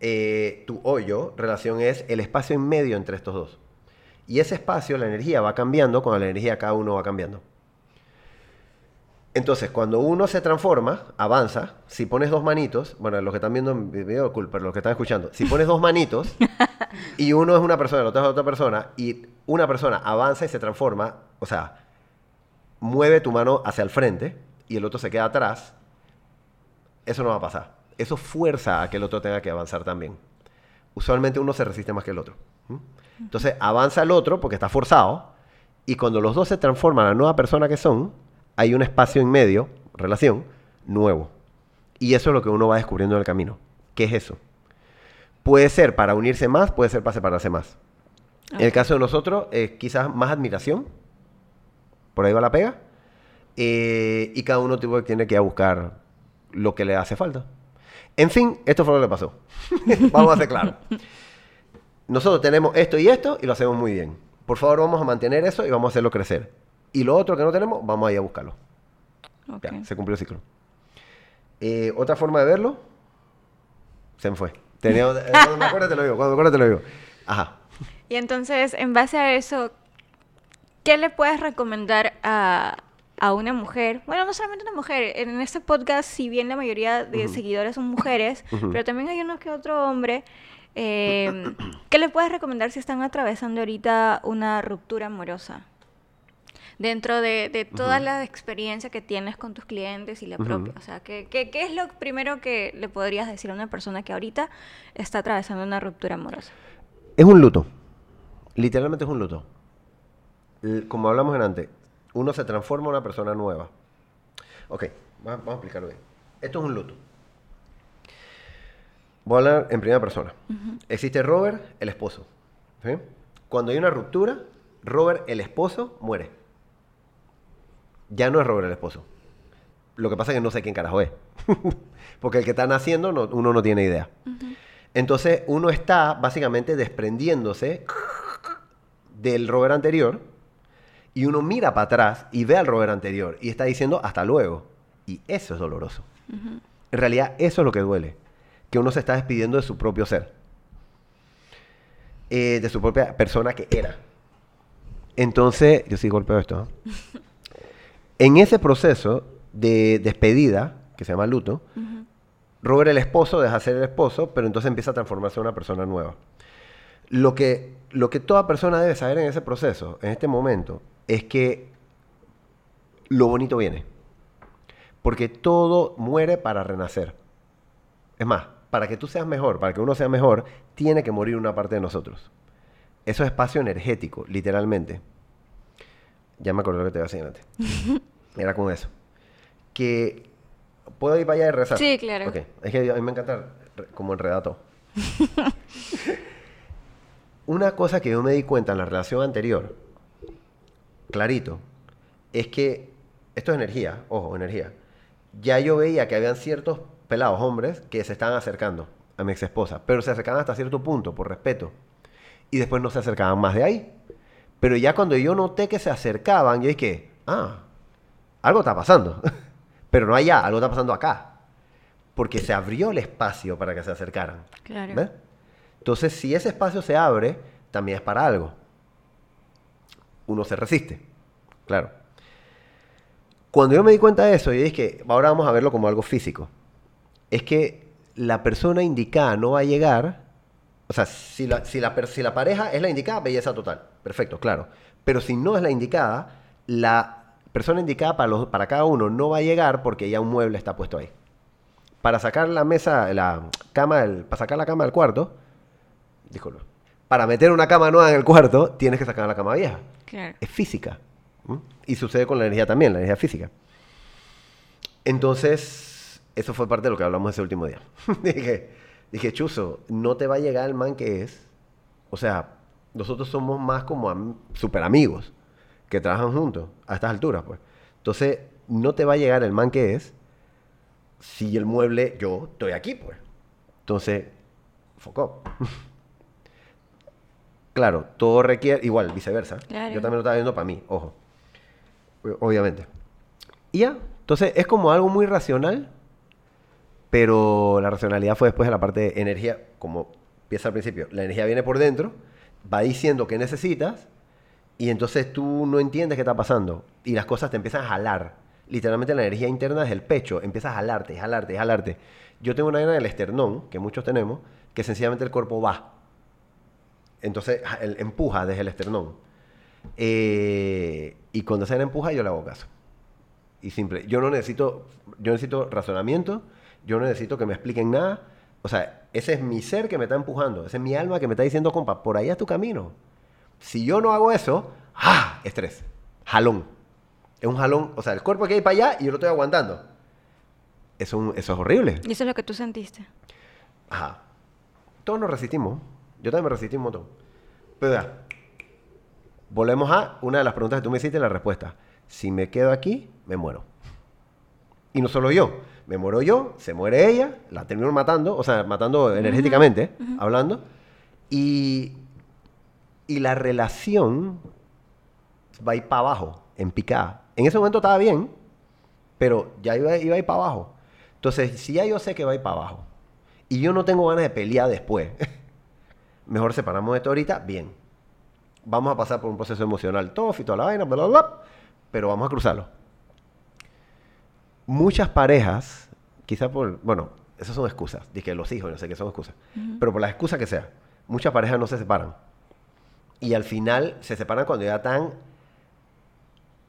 eh, tú o yo. Relación es el espacio en medio entre estos dos. Y ese espacio, la energía va cambiando cuando la energía cada uno va cambiando. Entonces, cuando uno se transforma, avanza, si pones dos manitos, bueno, los que están viendo en video, cool, pero los que están escuchando, si pones dos manitos <laughs> y uno es una persona el otro es otra persona, y una persona avanza y se transforma, o sea, mueve tu mano hacia el frente y el otro se queda atrás, eso no va a pasar. Eso fuerza a que el otro tenga que avanzar también. Usualmente uno se resiste más que el otro. Entonces avanza el otro porque está forzado y cuando los dos se transforman a la nueva persona que son, hay un espacio en medio, relación, nuevo. Y eso es lo que uno va descubriendo en el camino. ¿Qué es eso? Puede ser para unirse más, puede ser para separarse más. En el caso de nosotros, es quizás más admiración. Por ahí va la pega. Eh, y cada uno tiene que ir a buscar lo que le hace falta. En fin, esto fue lo que le pasó. <laughs> vamos a ser claros. Nosotros tenemos esto y esto y lo hacemos muy bien. Por favor, vamos a mantener eso y vamos a hacerlo crecer. Y lo otro que no tenemos, vamos a ir a buscarlo. Ya, se cumplió el ciclo. Eh, Otra forma de verlo, se me fue. Tenía, eh, cuando me acuerdo te lo digo, cuando me acuerdo te lo digo. Ajá. Y entonces, en base a eso, ¿qué le puedes recomendar a, a una mujer? Bueno, no solamente una mujer. En este podcast, si bien la mayoría de seguidores son mujeres, pero también hay uno que otro hombre. eh, ¿Qué le puedes recomendar si están atravesando ahorita una ruptura amorosa? dentro de, de todas las experiencias que tienes con tus clientes y la propia. O sea, ¿qué, ¿qué, qué es lo primero que le podrías decir a una persona que ahorita está atravesando una ruptura amorosa? Es un luto. Literalmente es un luto. Como hablamos en antes, uno se transforma en una persona nueva. Ok, va- vamos a explicarlo bien. Esto es un luto. Voy a hablar en primera persona. Existe Robert, el esposo. ¿sí? Cuando hay una ruptura, Robert, el esposo, muere. Ya no es Robert el esposo. Lo que pasa es que no sé quién carajo es. <laughs> Porque el que está naciendo no- uno no tiene idea. Entonces uno está básicamente desprendiéndose del Robert anterior y uno mira para atrás y ve al Robert anterior y está diciendo hasta luego. Y eso es doloroso. En realidad eso es lo que duele. Que uno se está despidiendo de su propio ser. Eh, de su propia persona que era. Entonces, yo sí golpeo esto. ¿eh? En ese proceso de despedida, que se llama luto, Robert el esposo deja de ser el esposo, pero entonces empieza a transformarse en una persona nueva. Lo que, lo que toda persona debe saber en ese proceso, en este momento, es que lo bonito viene. Porque todo muere para renacer. Es más, para que tú seas mejor, para que uno sea mejor, tiene que morir una parte de nosotros. Eso es espacio energético, literalmente. Ya me acordé lo que te iba a decir antes. <laughs> Era con eso. Que... ¿Puedo ir para allá y rezar? Sí, claro. Ok. Es que a mí me encanta como enredar todo. <laughs> Una cosa que yo me di cuenta en la relación anterior, clarito, es que esto es energía, ojo, energía. Ya yo veía que habían ciertos pelados hombres que se estaban acercando a mi ex esposa, pero se acercaban hasta cierto punto, por respeto. Y después no se acercaban más de ahí. Pero ya cuando yo noté que se acercaban, yo dije, ah, algo está pasando. <laughs> pero no allá, algo está pasando acá. Porque se abrió el espacio para que se acercaran. Claro. ¿Ves? Entonces, si ese espacio se abre, también es para algo. Uno se resiste, claro. Cuando yo me di cuenta de eso, yo dije, ahora vamos a verlo como algo físico. Es que la persona indicada no va a llegar, o sea, si la, pareja es la indicada, belleza total, perfecto, claro. Pero si no es la indicada, la persona indicada para, cada uno no va a llegar porque ya un mueble está puesto ahí. Para sacar la mesa, la cama, del- para sacar la cama del cuarto, disculpa, para meter una cama nueva en el cuarto, tienes que sacar la cama vieja. Claro. Es física. Y sucede con la energía también, la energía física. Entonces, eso fue parte de lo que hablamos ese último día. <laughs> dije, dije, Chuzo, no te va a llegar el man que es. O sea, nosotros somos más como am- super amigos que trabajan juntos a estas alturas, pues. Entonces, no te va a llegar el man que es si el mueble, yo estoy aquí, pues. Entonces, foco. <laughs> claro, todo requiere, igual, viceversa. Claro. Yo también lo estaba viendo para mí, ojo. Obviamente. Y ya, entonces es como algo muy racional, pero la racionalidad fue después de la parte de energía, como empieza al principio. La energía viene por dentro, va diciendo qué necesitas, y entonces tú no entiendes qué está pasando, y las cosas te empiezan a jalar. Literalmente la energía interna desde el pecho empieza a jalarte, jalarte, jalarte. Yo tengo una vena del esternón, que muchos tenemos, que sencillamente el cuerpo va. Entonces el- empuja desde el esternón. Eh, y cuando se empuja, yo le hago caso. Y simple. Yo no necesito, yo necesito razonamiento, yo no necesito que me expliquen nada. O sea, ese es mi ser que me está empujando, ese es mi alma que me está diciendo, compa, por ahí es tu camino. Si yo no hago eso, ¡ah! Estrés. Jalón. Es un jalón, o sea, el cuerpo que hay para allá y yo lo estoy aguantando. Eso, es un- eso es horrible. Y eso es lo que tú sentiste. Ajá. Todos nos resistimos. Yo también me resistí un montón. Pero ya. Volvemos a una de las preguntas que tú me hiciste, la respuesta. Si me quedo aquí, me muero. Y no solo yo. Me muero yo, se muere ella, la termino matando, o sea, matando energéticamente, hablando. Y, y la relación va a ir para abajo, en picada. En ese momento estaba bien, pero ya iba, iba a ir para abajo. Entonces, si ya yo sé que va a ir para abajo, y yo no tengo ganas de pelear después, <laughs> mejor separamos esto ahorita, bien. Vamos a pasar por un proceso emocional, todo y toda la vaina, bla, bla, bla, pero vamos a cruzarlo. Muchas parejas, quizá por, bueno, esas son excusas, dije los hijos, no sé qué son excusas, pero por la excusa que sea, muchas parejas no se separan. Y al final se separan cuando ya están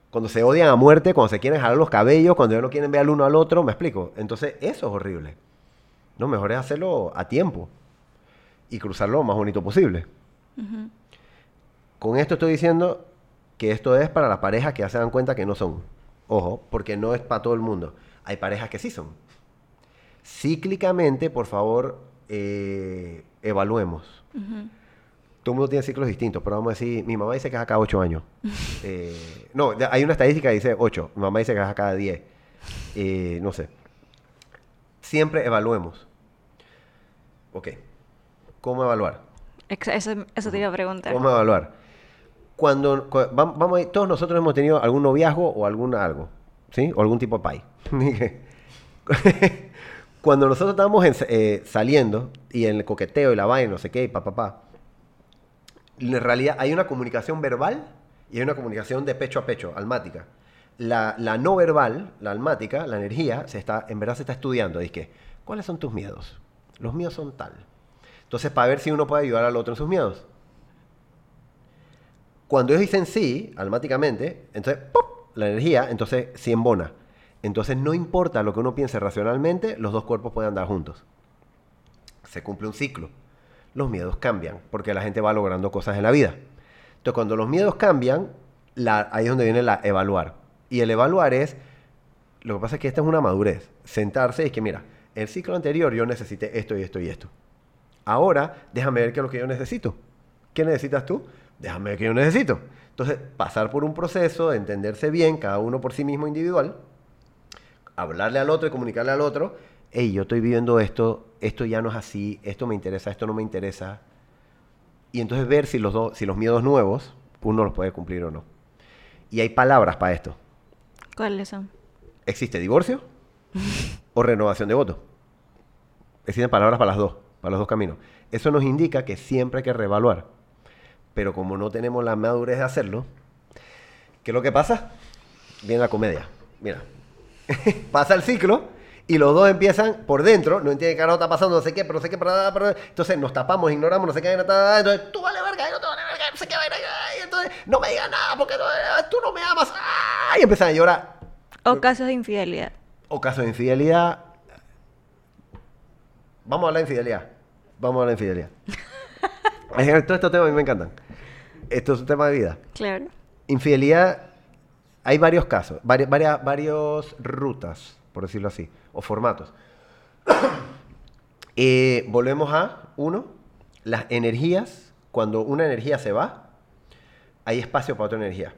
Cuando se odian a muerte, cuando se quieren jalar los cabellos, cuando ya no quieren ver al uno al otro, ¿me explico? Entonces, eso es horrible. No, mejor es hacerlo a tiempo y cruzarlo lo más bonito posible. Con esto estoy diciendo que esto es para las parejas que ya se dan cuenta que no son. Ojo, porque no es para todo el mundo. Hay parejas que sí son. Cíclicamente, por favor, eh, evaluemos. Todo el mundo tiene ciclos distintos, pero vamos a decir, mi mamá dice que es a cada 8 años. <laughs> Eh, no, hay una estadística que dice 8, mi mamá dice que es a cada 10. Eh, no sé. Siempre evaluemos. Ok. ¿Cómo evaluar? Eso, eso te iba a preguntar. ¿Cómo evaluar? Cuando, vamos a todos nosotros hemos tenido algún noviazgo o algún algo, ¿sí? O algún tipo de pay. <laughs> <laughs> Cuando nosotros estábamos eh, saliendo y en el coqueteo y la vaina, no sé qué, y pa, pa, pa, en realidad hay una comunicación verbal y hay una comunicación de pecho a pecho, almática. La, la no verbal, la almática, la energía, se está, en verdad se está estudiando. Es que, ¿cuáles son tus miedos? Los míos son tal. Entonces, para ver si uno puede ayudar al otro en sus miedos. Cuando ellos dicen sí, almáticamente, entonces, ¡pop! la energía, entonces sí embona. Entonces, no importa lo que uno piense racionalmente, los dos cuerpos pueden andar juntos. Se cumple un ciclo. Los miedos cambian, porque la gente va logrando cosas en la vida. Entonces, cuando los miedos cambian, ahí es donde viene la evaluar. Y el evaluar es, lo que pasa es que esta es una madurez. Sentarse y es que, mira, el ciclo anterior yo necesité esto y esto y esto. Ahora, déjame ver qué es lo que yo necesito. ¿Qué necesitas tú? déjame ver qué yo necesito. Entonces, pasar por un proceso de entenderse bien, cada uno por sí mismo individual, hablarle al otro y comunicarle al otro, hey, yo estoy viviendo esto, esto ya no es así, esto me interesa, esto no me interesa. Y entonces ver si los, dos, si los miedos nuevos uno los puede cumplir o no. Y hay palabras para esto. ¿Cuáles son? ¿Existe divorcio o renovación de voto? Existen palabras para las dos, para los dos caminos. Eso nos indica que siempre hay que reevaluar pero como no tenemos la madurez de hacerlo, ¿qué es lo que pasa? Viene la comedia. Mira, <laughs> pasa el ciclo y los dos empiezan por dentro, no entienden qué no está pasando, no sé qué, pero no sé qué, pero, pero, entonces nos tapamos, ignoramos, no sé qué, entonces tú vale verga, yo no te vale verga, no sé qué, y entonces no me digas nada porque tú no me amas, y empiezan a llorar. O casos de infidelidad. O casos de infidelidad. Vamos a hablar de infidelidad. Vamos a hablar de infidelidad. Todos estos temas a mí me encantan. Esto es un tema de vida. Claro. Infidelidad, hay varios casos, varias, varias, rutas, por decirlo así, o formatos. <coughs> Eh, volvemos a, uno, las energías. Cuando una energía se va, hay espacio para otra energía.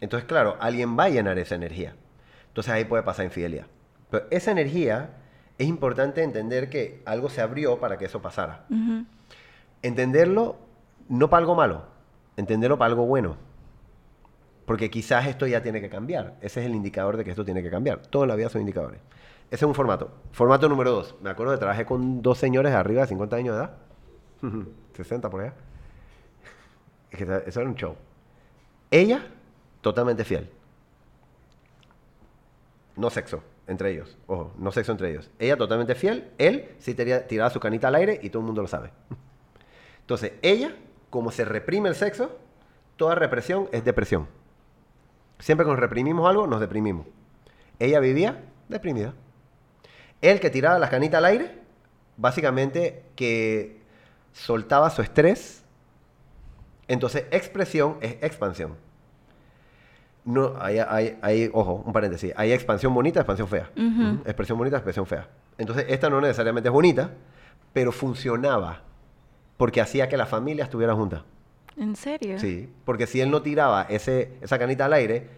Entonces, claro, alguien va a llenar esa energía. Entonces ahí puede pasar infidelidad. Pero esa energía es importante entender que algo se abrió para que eso pasara entenderlo no para algo malo, entenderlo para algo bueno. Porque quizás esto ya tiene que cambiar. Ese es el indicador de que esto tiene que cambiar. Toda la vida son indicadores. Ese es un formato. Formato número dos. Me acuerdo que trabajé con dos señores arriba de 50 años de edad. <laughs> 60 por allá. Es que eso era un show. Ella, totalmente fiel. No sexo entre ellos. Ojo, no sexo entre ellos. Ella totalmente fiel. Él sí tiraba su canita al aire y todo el mundo lo sabe. Entonces, ella, como se reprime el sexo, toda represión es depresión. Siempre que nos reprimimos algo, nos deprimimos. Ella vivía deprimida. Él que tiraba las canitas al aire, básicamente que soltaba su estrés. Entonces, expresión es expansión. No, hay, ojo, un paréntesis. Hay expansión bonita, expansión fea. Expresión bonita, expresión fea. Entonces, esta no necesariamente es bonita, pero funcionaba porque hacía que la familia estuviera junta. ¿En serio? Sí, porque si él no tiraba ese, esa canita al aire,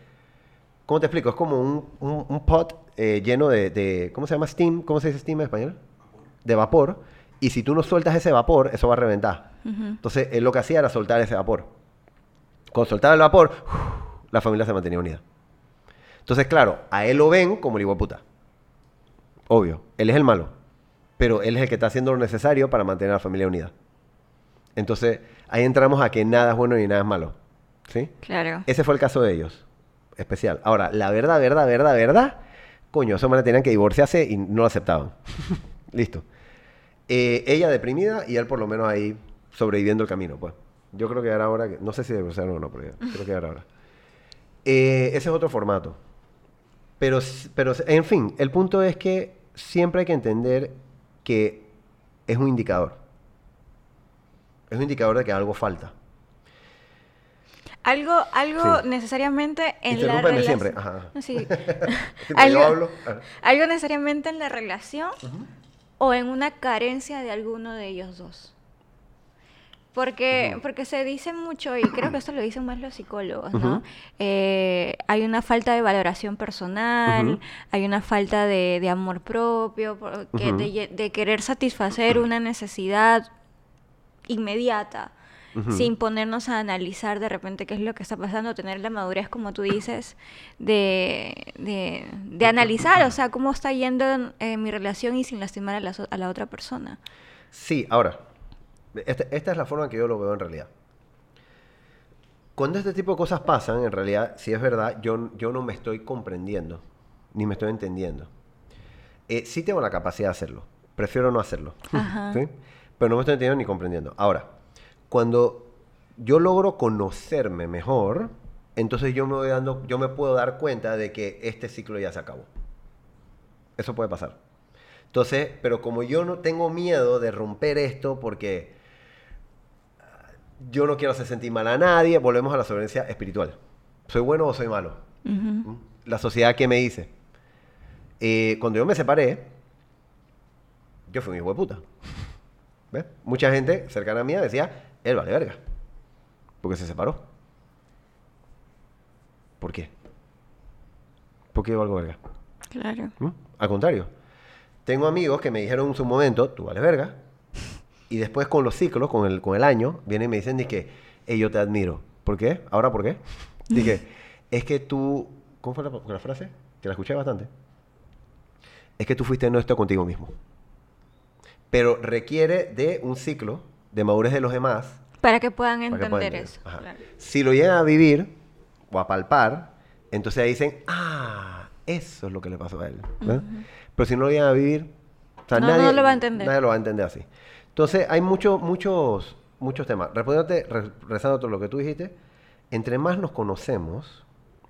¿cómo te explico? Es como un, un, pot eh, lleno de, ¿cómo se llama? Steam, ¿cómo se dice steam en español? De vapor. Y si tú no sueltas ese vapor, eso va a reventar. Entonces, él lo que hacía era soltar ese vapor. Cuando soltaba el vapor, la familia se mantenía unida. Entonces, claro, a él lo ven como el puta. Obvio, él es el malo. Pero él es el que está haciendo lo necesario para mantener a la familia unida. Entonces, ahí entramos a que nada es bueno ni nada es malo. ¿Sí? Claro. Ese fue el caso de ellos. Especial. Ahora, la verdad, verdad, verdad, verdad. Coño, esos manes tenían que divorciarse y no lo aceptaban. <laughs> Listo. Eh, ella deprimida y él por lo menos ahí sobreviviendo el camino, pues. Yo creo que era hora que... No sé si divorciaron o no, pero creo que era hora. Eh, ese es otro formato. Pero, pero, en fin, el punto es que siempre hay que entender que es un indicador. Es un indicador de que algo falta. Algo, algo Sí. necesariamente en la relación. siempre. Ajá. Sí. <laughs> <laughs> Hablo. Algo necesariamente en la relación o en una carencia de alguno de ellos dos. Porque, porque se dice mucho, y creo que esto lo dicen más los psicólogos, ¿no? Eh, hay una falta de valoración personal, hay una falta de, de amor propio, por- que- Ujú. de, querer satisfacer una necesidad inmediata, sin ponernos a analizar de repente qué es lo que está pasando, tener la madurez, como tú dices, de, de, de analizar, o sea, cómo está yendo eh, mi relación y sin lastimar a la, a la otra persona. Sí, ahora, esta, esta es la forma en que yo lo veo en realidad. Cuando este tipo de cosas pasan, en realidad, si es verdad, yo, yo no me estoy comprendiendo, ni me estoy entendiendo. Eh, sí tengo la capacidad de hacerlo, prefiero no hacerlo. ¿sí? pero no me estoy entendiendo ni comprendiendo. Ahora, cuando yo logro conocerme mejor, entonces yo me voy dando, yo me puedo dar cuenta de que este ciclo ya se acabó. Eso puede pasar. Entonces, pero como yo no tengo miedo de romper esto porque yo no quiero hacer sentir mal a nadie, volvemos a la soberanía espiritual. ¿Soy bueno o soy malo? ¿Mm? La sociedad que me dice. Eh, cuando yo me separé, yo fui un hijo de puta. ¿Ves? Mucha gente cercana a mí decía, él vale verga. Porque se separó. ¿Por qué? ¿Por qué yo valgo verga? Claro. ¿Mm? Al contrario. Tengo amigos que me dijeron en su momento, tú vales verga. Y después con los ciclos, con el, con el año, vienen y me dicen, que yo te admiro. ¿Por qué? ¿Ahora por qué? <laughs> Dije, es que tú... ¿Cómo fue la, la frase? Que la escuché bastante. Es que tú fuiste honesto contigo mismo. Pero requiere de un ciclo de madurez de los demás Para que puedan para que entender puedan entender. eso. Claro. Si lo llegan a vivir o a palpar, entonces ahí dicen, ah, eso es lo que le pasó a él. ¿verdad? Pero si no lo llegan a vivir, o sea, No, nadie, no lo va a entender. Nadie lo va a entender así. Entonces hay muchos, muchos, muchos temas. Respondiéndote, re- rezando todo lo que tú dijiste, entre más nos conocemos,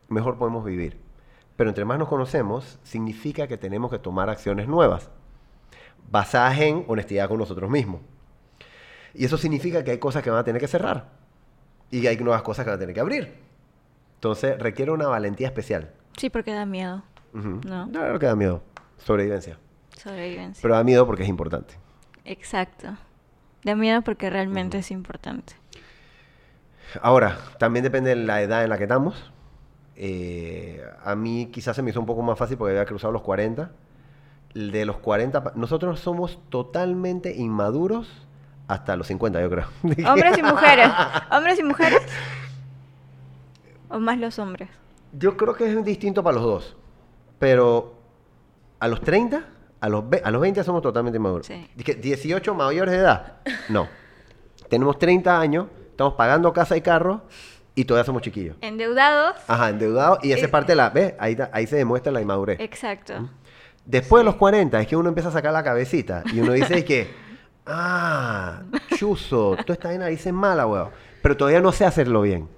mejor podemos vivir. Pero entre más nos conocemos, significa que tenemos que tomar acciones nuevas, basadas en honestidad con nosotros mismos. Y eso significa que hay cosas que van a tener que cerrar y hay nuevas cosas que van a tener que abrir. Entonces requiere una valentía especial. Sí, porque da miedo. Ujú. No. Claro que da miedo. Sobrevivencia. Sobrevivencia. Pero da miedo porque es importante. Exacto. Da miedo porque realmente es importante. Ahora, también depende de la edad en la que estamos. Eh, a mí quizás se me hizo un poco más fácil porque había cruzado los 40. De los 40, pa- nosotros somos totalmente inmaduros hasta los 50, yo creo. <laughs> Hombres y mujeres. Hombres y mujeres. O más los hombres. Yo creo que es distinto para los dos. Pero a los 30, a los, a los 20 somos totalmente inmaduros. Sí. Dije, 18 mayores de edad. No. Tenemos 30 años, estamos pagando casa y carro y todavía somos chiquillos. Endeudados. Ajá, endeudados. Y esa Eh, es parte de la... ¿Ves? Ahí, ahí se demuestra la inmadurez. Exacto. Después de los 40 es que uno empieza a sacar la cabecita y uno dice que, ah, chuzo, tú estás en narices mala, weón. Pero todavía no sé hacerlo bien.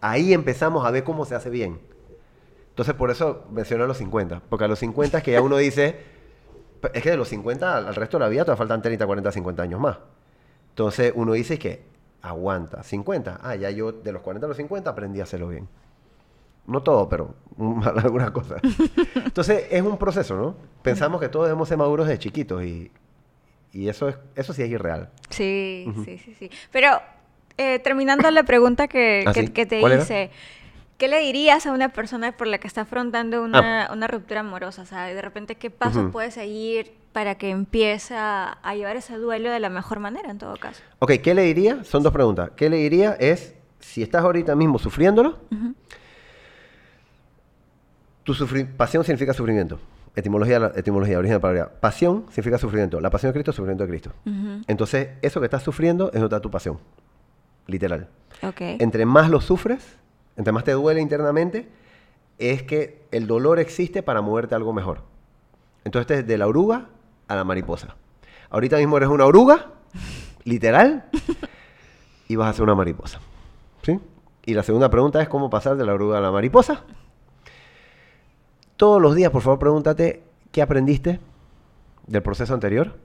Ahí empezamos a ver cómo se hace bien. Entonces, por eso menciono a los 50. Porque a los 50 es que ya uno dice, es que de los 50 al resto de la vida todavía faltan 30, 40, 50 años más. Entonces, uno dice que aguanta. 50, ah, ya yo de los 40 a los 50 aprendí a hacerlo bien. No todo, pero <laughs> algunas cosas. Entonces, es un proceso, ¿no? Pensamos que todos debemos ser maduros de chiquitos y, y eso, es, eso sí es irreal. Sí, sí, sí, sí. Pero eh, terminando la pregunta que, ¿Ah, que- sí? que te ¿Cuál era? ¿Qué le dirías a una persona por la que está afrontando una, una ruptura amorosa? O sea, de repente, ¿qué pasos Ah. Ujú. puede seguir para que empiece a, llevar ese duelo de la mejor manera, en todo caso? Ok, ¿qué le diría? Son dos preguntas. ¿Qué le diría? Es, si estás ahorita mismo sufriéndolo, Ujú. tu sufri- pasión significa sufrimiento. Etimología, etimología, origen de la palabra. Pasión significa sufrimiento. La pasión de Cristo es sufrimiento de Cristo. Entonces, eso que estás sufriendo es está tu pasión. Literal. Ok. Entre más lo sufres, entre más te duele internamente, es que el dolor existe para moverte algo mejor. Entonces, desde la oruga a la mariposa. Ahorita mismo eres una oruga, literal, y vas a ser una mariposa. ¿Sí? Y la segunda pregunta es cómo pasar de la oruga a la mariposa. Todos los días, por favor, pregúntate qué aprendiste del proceso anterior.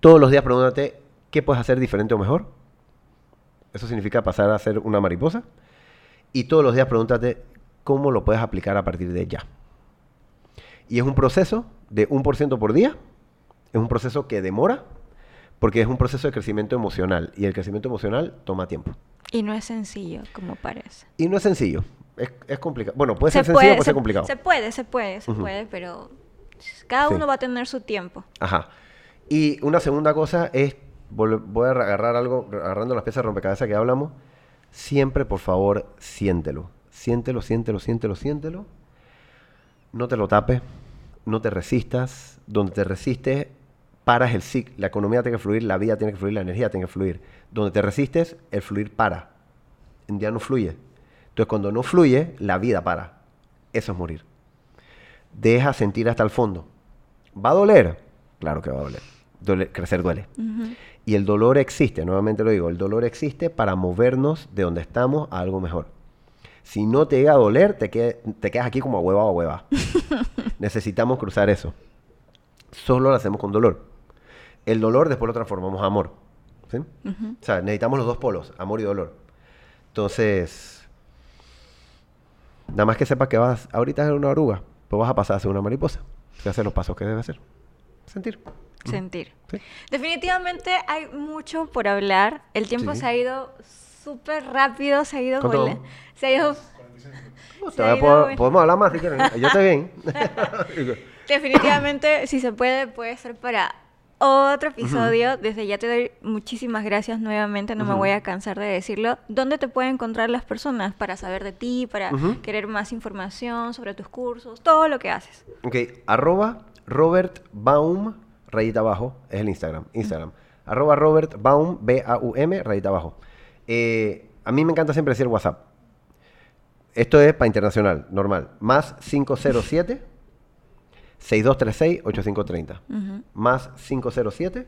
Todos los días pregúntate qué puedes hacer diferente o mejor. Eso significa pasar a ser una mariposa. Y todos los días pregúntate cómo lo puedes aplicar a partir de ya. Y es un proceso de un por ciento por día. Es un proceso que demora porque es un proceso de crecimiento emocional. Y el crecimiento emocional toma tiempo. Y no es sencillo, como parece. Y no es sencillo. Es, es complicado. Bueno, puede ser sencillo o puede se, ser complicado. Se puede, se puede, se puede, pero cada Sí. uno va a tener su tiempo. Ajá. Y una segunda cosa es, voy a agarrar algo, agarrando las piezas de rompecabezas que hablamos, siempre, por favor, siéntelo. Siéntelo, siéntelo, siéntelo, siéntelo. No te lo tapes, no te resistas. Donde te resistes, paras el ciclo. La economía tiene que fluir, la vida tiene que fluir, la energía tiene que fluir. Donde te resistes, el fluir para. Ya no fluye. Entonces, cuando no fluye, la vida para. Eso es morir. Deja sentir hasta el fondo. ¿Va a doler? Claro que va a doler. Dole- crecer duele. Y el dolor existe, nuevamente lo digo, el dolor existe para movernos de donde estamos a algo mejor. Si no te llega a doler, te, qued- te quedas aquí como a hueva o hueva. <laughs> Necesitamos cruzar eso. Solo lo hacemos con dolor. El dolor después lo transformamos a amor. ¿sí? O sea, necesitamos los dos polos, amor y dolor. Entonces, nada más que sepas que vas, ahorita es una oruga, pues vas a pasar a ser una mariposa. Que hacer los pasos que debes hacer. Sentir. Sentir. Sí. Definitivamente hay mucho por hablar. El tiempo Sí. se ha ido súper rápido, se ha ido. Se ha ido... Se ha ido podemos hablar más si quieren. Yo estoy bien. Definitivamente, si se puede, puede ser para otro episodio. Desde ya te doy muchísimas gracias nuevamente, no me voy a cansar de decirlo. ¿Dónde te pueden encontrar las personas para saber de ti, para querer más información sobre tus cursos, todo lo que haces? ok, arroba Robert Baum, rayita abajo, es el Instagram. Instagram. Arroba Robert Baum, B-A-U-M, rayita abajo. Eh, a mí me encanta siempre decir WhatsApp. Esto es para internacional, normal. Más 507 6236 8530. Ujú. Más 507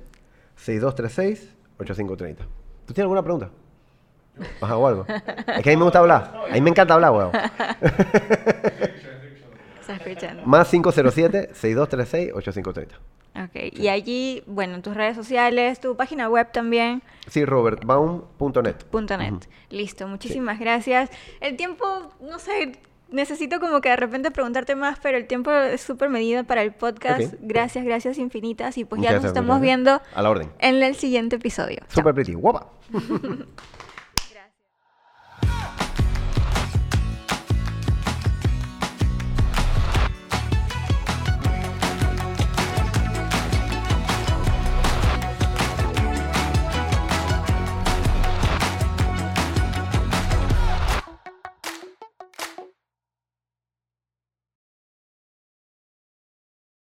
6236 8530. ¿Tú tienes alguna pregunta? Ajá, o algo. Es que a mí me gusta hablar. A mí me encanta hablar, weón. <laughs> ¿Estás escuchando? Más 507-6236-8530. Ok, y allí, bueno, en tus redes sociales, tu página web también, Sí, robertbaum.net. punto .net. Listo, muchísimas gracias. El tiempo, no sé, necesito como que de repente preguntarte más, pero el tiempo es súper medido para el podcast. Gracias, gracias infinitas y pues Muchas ya nos gracias, estamos viendo. A la orden. en el siguiente episodio. Chao. Super pretty. Guapa. <laughs>